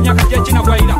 你要看见，尽 calle.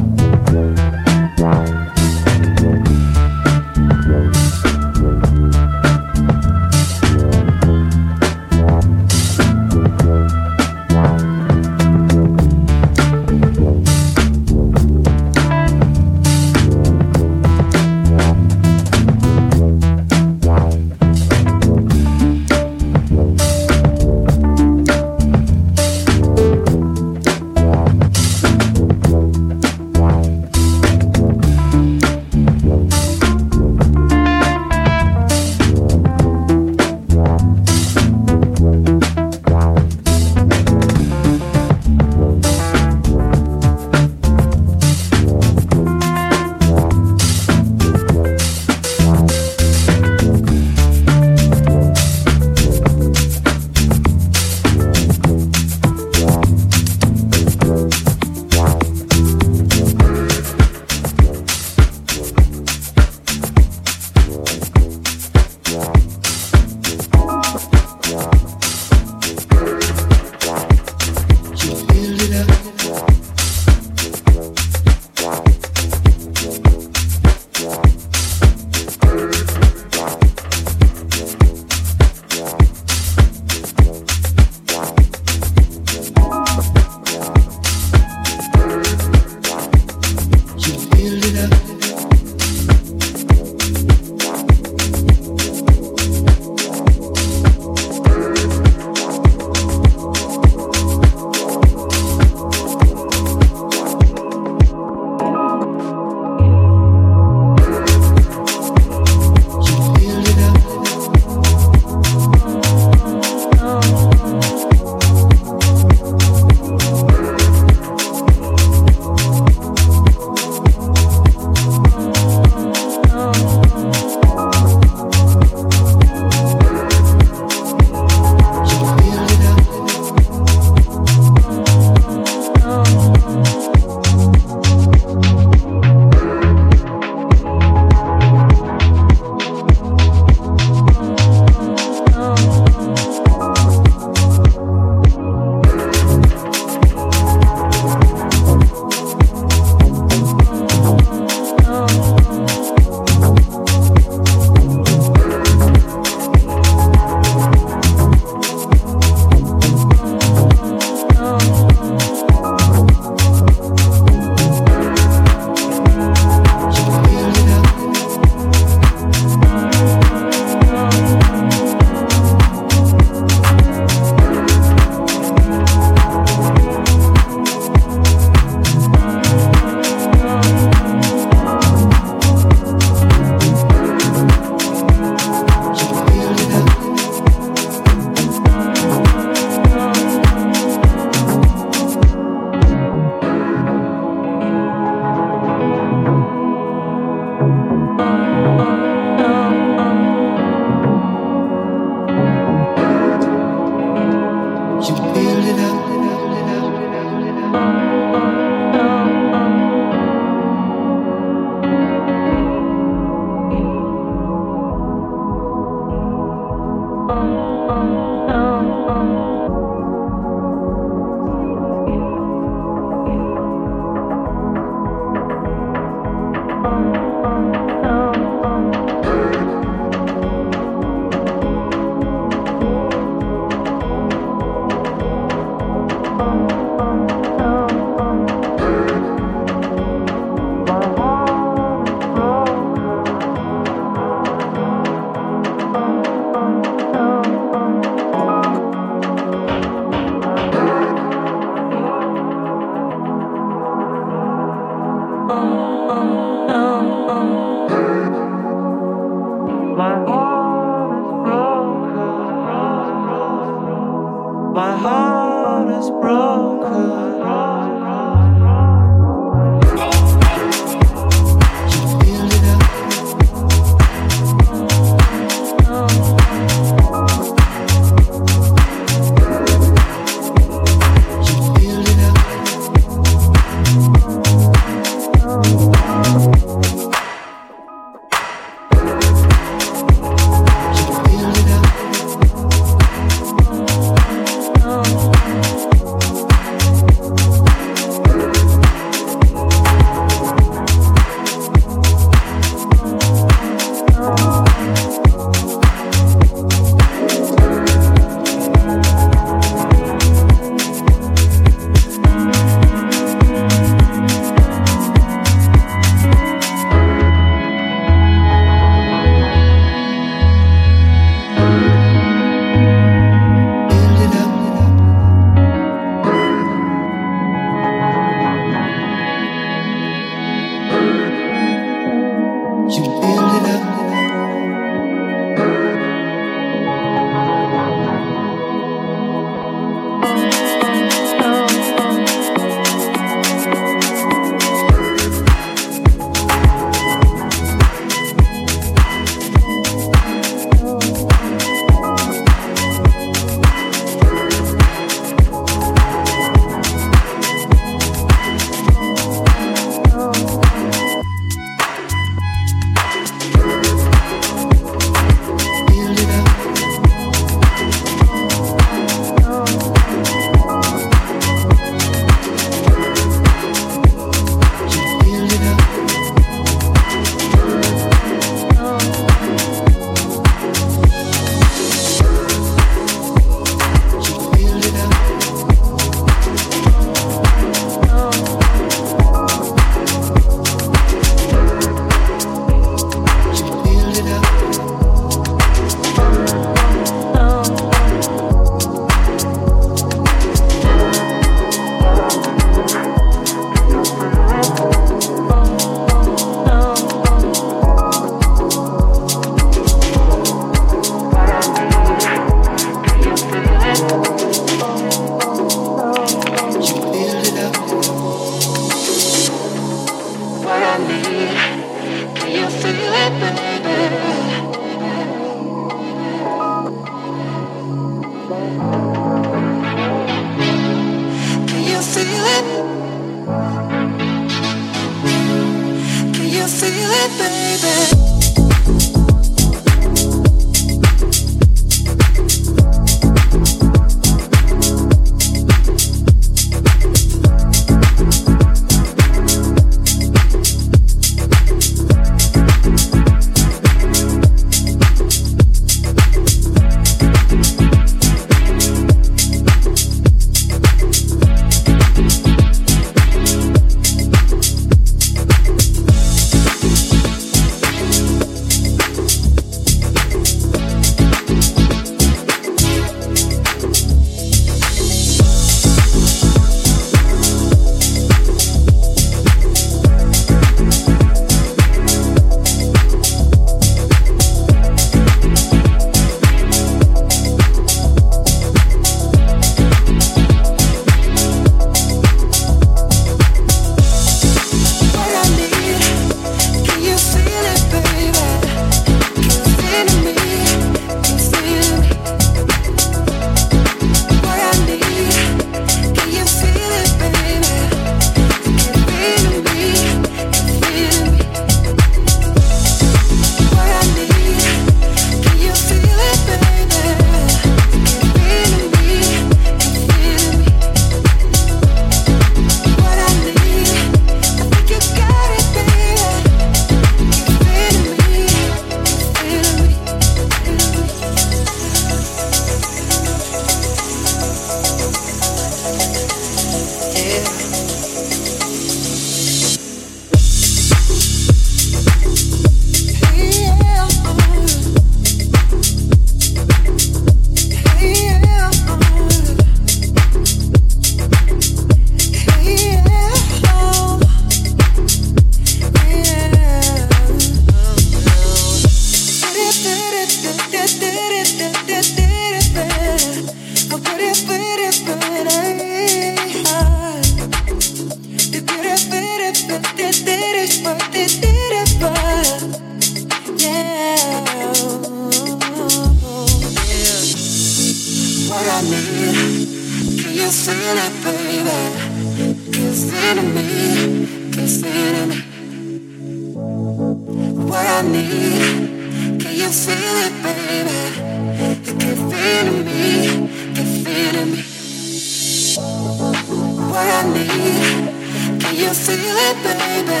feel it, baby.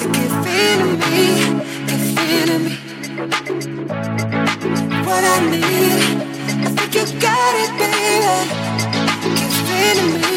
You keep feeling me, keep feeling me. What I need, I think you got it, baby. You keep feeling me.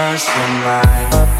first in line